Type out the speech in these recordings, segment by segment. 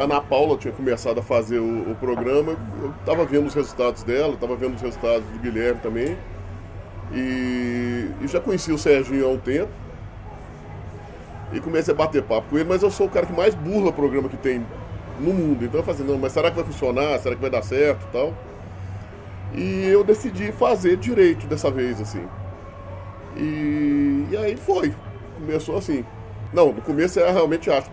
a Ana Paula tinha começado a fazer o, o programa, eu estava vendo os resultados dela, estava vendo os resultados do Guilherme também. E, e, já conheci o Serginho há um tempo. E comecei a bater papo com ele, mas eu sou o cara que mais burla programa que tem no mundo. Então eu falei assim, não, mas será que vai funcionar? Será que vai dar certo e tal? E eu decidi fazer direito dessa vez, assim. E, e aí foi. Começou assim. Não, no começo é realmente acho.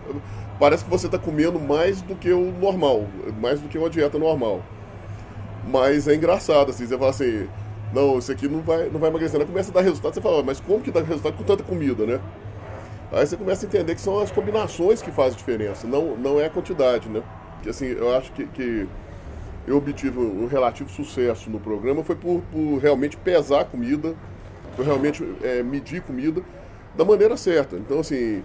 Parece que você está comendo mais do que o normal, mais do que uma dieta normal. Mas é engraçado, assim, você fala assim, não, isso aqui não vai, não vai emagrecer. Aí começa a dar resultado, você fala, mas como que dá resultado com tanta comida, né? Aí você começa a entender que são as combinações que fazem diferença, não, não é a quantidade, né? Que assim, eu acho que, que eu obtive um relativo sucesso no programa foi por, por realmente pesar comida, por realmente é, medir comida da maneira certa. Então, assim,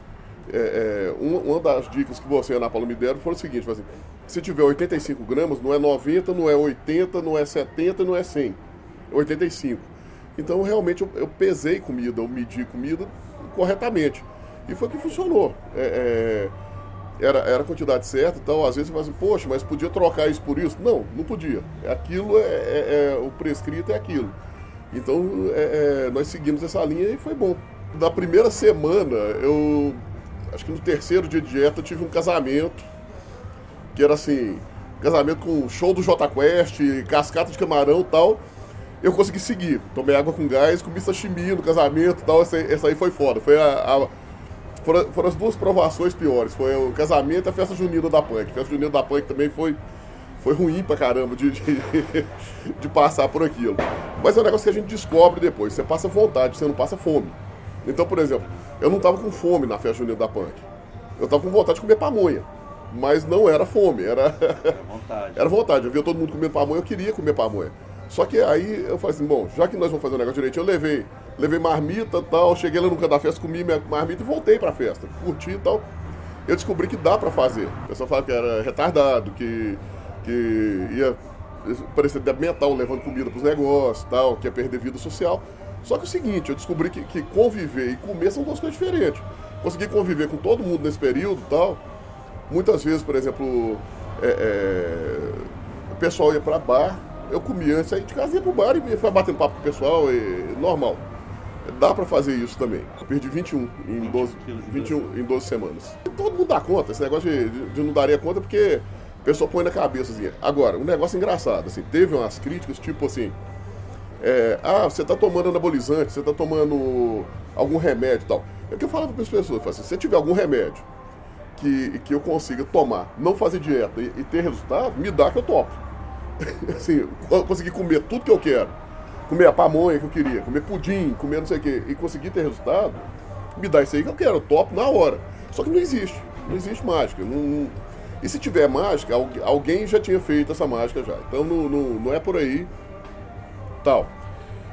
é, é, uma, das dicas que você, Ana Paula, me deram foi o seguinte: assim, se tiver 85 gramas, não é 90, não é 80, não é 70, não é 100. É 85. Então, realmente, eu, eu pesei comida, eu medi comida corretamente. E foi que funcionou. É, é, era, era a quantidade certa, então às vezes você fala assim, poxa, mas podia trocar isso por isso? Não, não podia. Aquilo é, é, é o prescrito é aquilo. Então é, nós seguimos essa linha e foi bom. Na primeira semana, eu acho que no terceiro dia de dieta eu tive um casamento, que era assim, casamento com show do J Quest, cascata de camarão e tal. Eu consegui seguir. Tomei água com gás, comi sashimi no casamento e tal. Essa, essa aí foi foda. Foi a, a foram, foram, as duas provações piores. Foi o casamento e a festa junina da Punk. A festa junina da Punk também foi, foi ruim pra caramba de, de, de, passar por aquilo. Mas é um negócio que a gente descobre depois. Você passa vontade, você não passa fome. Então, por exemplo, eu não tava com fome na festa junina da Punk. Eu tava com vontade de comer pamonha. Mas não era fome, era. Era vontade. era vontade. Eu via todo mundo comendo pamonha, eu queria comer pamonha. Só que aí eu falei assim, bom, já que nós vamos fazer o negócio direito, eu levei levei marmita e tal, cheguei lá no canto da festa, comi minha marmita e voltei pra festa. Curti e tal. Eu descobri que dá pra fazer. O pessoal fala que era retardado, que, que ia parecer mental levando comida pros negócios tal, que ia perder vida social. Só que é o seguinte, eu descobri que, que conviver e comer são duas coisas diferentes. Consegui conviver com todo mundo nesse período tal. Muitas vezes, por exemplo, é, é, o pessoal ia para bar, eu comia antes, aí de casa ia pro bar e foi batendo papo com o pessoal, e, normal. Dá para fazer isso também. Eu perdi 21 em 12, 21 em 12 semanas. Todo mundo dá conta, esse negócio de, de não daria conta porque a pessoa põe na cabeça assim. Agora, um negócio engraçado, assim, teve umas críticas tipo assim, é, ah, você tá tomando anabolizante, você tá tomando algum remédio e tal. É o que eu falava para as pessoas, assim, se tiver algum remédio que, que eu consiga tomar, não fazer dieta e, e ter resultado, me dá que eu topo. assim, conseguir comer tudo que eu quero comer a pamonha que eu queria, comer pudim, comer não sei o quê, e conseguir ter resultado, me dá isso aí que eu quero, top na hora. Só que não existe, não existe mágica. Não, e se tiver mágica, alguém já tinha feito essa mágica já. Então não, não, não é por aí tal.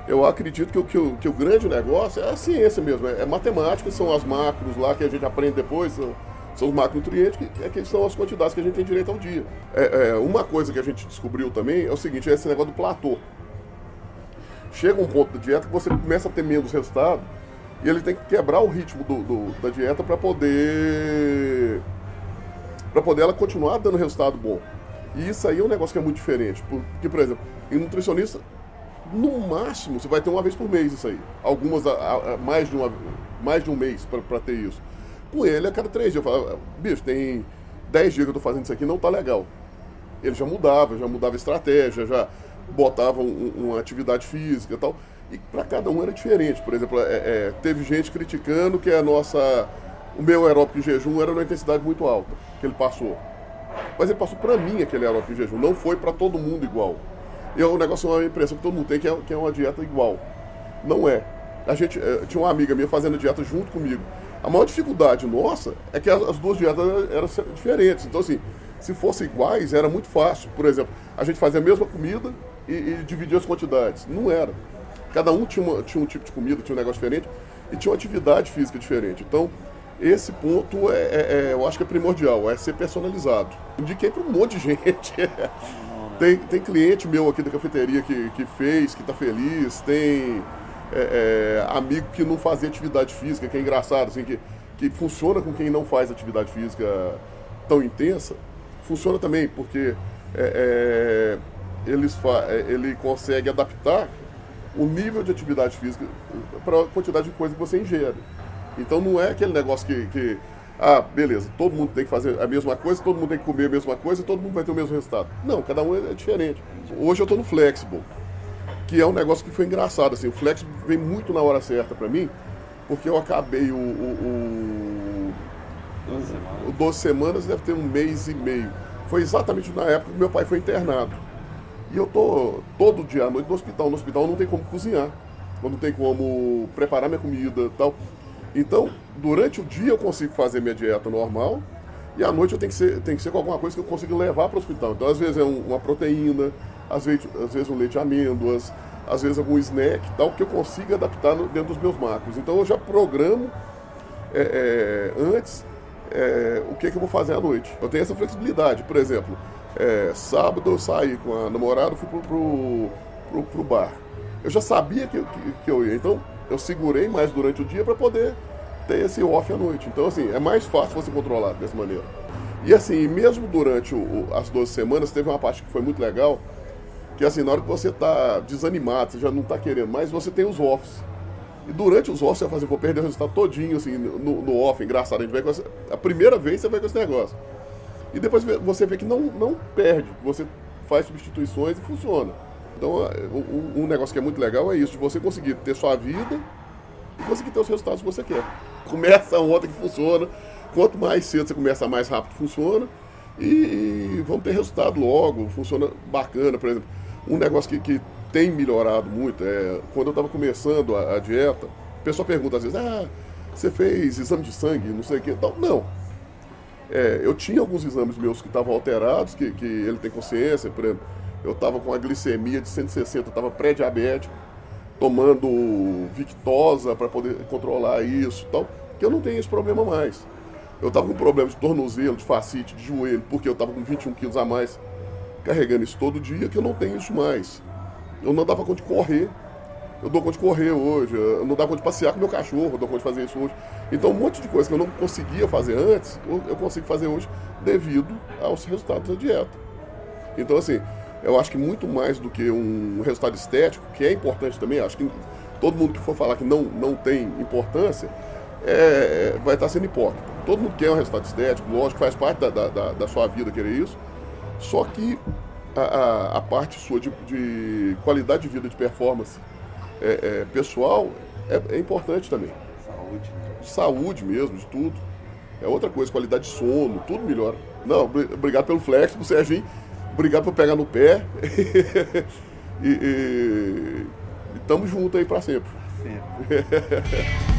Eu acredito que o, que, o, que o grande negócio é a ciência mesmo, é, é matemática, são as macros lá que a gente aprende depois, são, são os macronutrientes, que, é que são as quantidades que a gente tem direito ao dia. É, é, uma coisa que a gente descobriu também é o seguinte, é esse negócio do platô chega um ponto da dieta que você começa a ter menos resultado e ele tem que quebrar o ritmo do, do da dieta para poder para poder ela continuar dando resultado bom. E isso aí é um negócio que é muito diferente, porque por exemplo, em nutricionista no máximo você vai ter uma vez por mês isso aí, algumas a, a, mais de uma mais de um mês para ter isso. Com ele a cada três dias eu falo, bicho, tem 10 dias que eu tô fazendo isso aqui, não tá legal. Ele já mudava, já mudava estratégia, já botavam uma atividade física e tal. E para cada um era diferente. Por exemplo, é, é, teve gente criticando que a nossa. O meu aeróbico em jejum era uma intensidade muito alta, que ele passou. Mas ele passou para mim aquele aeróbico em jejum, não foi para todo mundo igual. E o negócio é uma impressão que todo mundo tem que é, que é uma dieta igual. Não é. A gente é, tinha uma amiga minha fazendo dieta junto comigo. A maior dificuldade nossa é que as, as duas dietas eram diferentes. Então, assim, se fossem iguais, era muito fácil. Por exemplo, a gente fazia a mesma comida, e, e dividir as quantidades. Não era. Cada um tinha, uma, tinha um tipo de comida, tinha um negócio diferente e tinha uma atividade física diferente. Então, esse ponto é, é, é eu acho que é primordial, é ser personalizado. Indiquei para um monte de gente. Tem, tem cliente meu aqui da cafeteria que, que fez, que está feliz, tem é, é, amigo que não fazia atividade física, que é engraçado, assim, que, que funciona com quem não faz atividade física tão intensa funciona também, porque é, é, eles é, ele consegue adaptar o nível de atividade física para a quantidade de coisa que você ingere. Então não é aquele negócio que, que, ah, beleza, todo mundo tem que fazer a mesma coisa, todo mundo tem que comer a mesma coisa e todo mundo vai ter o mesmo resultado. Não, cada um é diferente. Hoje eu estou no Flexible, que é um negócio que foi engraçado. Assim, o Flexible vem muito na hora certa para mim, porque eu acabei o, o, o, o 12 semanas, deve ter um mês e meio. Foi exatamente na época que meu pai foi internado. E eu tô todo dia à noite no hospital. No hospital não tem como cozinhar, não tem como preparar minha comida tal. Então, durante o dia eu consigo fazer minha dieta normal e à noite eu tenho que ser, tem que ser com alguma coisa que eu consiga levar para o hospital. Então, às vezes é um, uma proteína, às vezes, às vezes um leite de amêndoas, às vezes algum snack tal, que eu consiga adaptar no, dentro dos meus macros. Então, eu já programo é, é, antes é, o que, é que eu vou fazer à noite. Eu tenho essa flexibilidade. Por exemplo, é, sábado eu saí com a namorada, fui pro, pro bar. Eu já sabia que, que, que, eu ia, então eu segurei mais durante o dia para poder ter esse off à noite. Então, assim, é mais fácil você controlar dessa maneira. E assim, mesmo durante o, as 12 semanas, teve uma parte que foi muito legal, que assim, na hora que você está desanimado, você já não está querendo mais, você tem os offs. E durante os offs você vai fazer, vou perder o resultado todinho, assim, no, no off, engraçado. A, gente vai com essa, a primeira vez você vai com esse negócio. E depois você vê que não, não perde, você faz substituições e funciona. Então, um negócio que é muito legal é isso, de você conseguir ter sua vida e conseguir ter os resultados que você quer. Começa ontem que funciona, quanto mais cedo você começa, mais rápido funciona. E, vamos ter resultado logo, funciona bacana, por exemplo. Um negócio que, que tem melhorado muito é quando eu estava começando a, a, dieta, o pessoal pergunta às vezes, ah, você fez exame de sangue, não sei o quê. Então, não, é, eu tinha alguns exames meus que estavam alterados, que, que ele tem consciência, por exemplo, eu estava com a glicemia de 160, estava pré-diabético, tomando Victosa para poder controlar isso tal, que eu não tenho esse problema mais. Eu estava com problema de tornozelo, de facite, de joelho, porque eu estava com 21 quilos a mais, carregando isso todo dia, que eu não tenho isso mais. Eu não dava conta de correr, eu dou conta de correr hoje, eu não dá conta de passear com meu cachorro, eu dou conta de fazer isso hoje. Então, um monte de coisa que eu não conseguia fazer antes, eu consigo fazer hoje devido aos resultados da dieta. Então, assim, eu acho que muito mais do que um resultado estético, que é importante também, acho que todo mundo que for falar que não, não tem importância, é, vai estar sendo hipócrita. Todo mundo quer um resultado estético, lógico, faz parte da, da, da sua vida querer isso, só que a, a, a parte sua de, de qualidade de vida, de performance, é, é, pessoal é, é, importante também. Saúde. De saúde mesmo, de tudo. É outra coisa, qualidade de sono, tudo melhora. Não, obrigado pelo flex, pro Serginho. Obrigado por pegar no pé. e, e, e tamo junto aí para sempre. Sempre.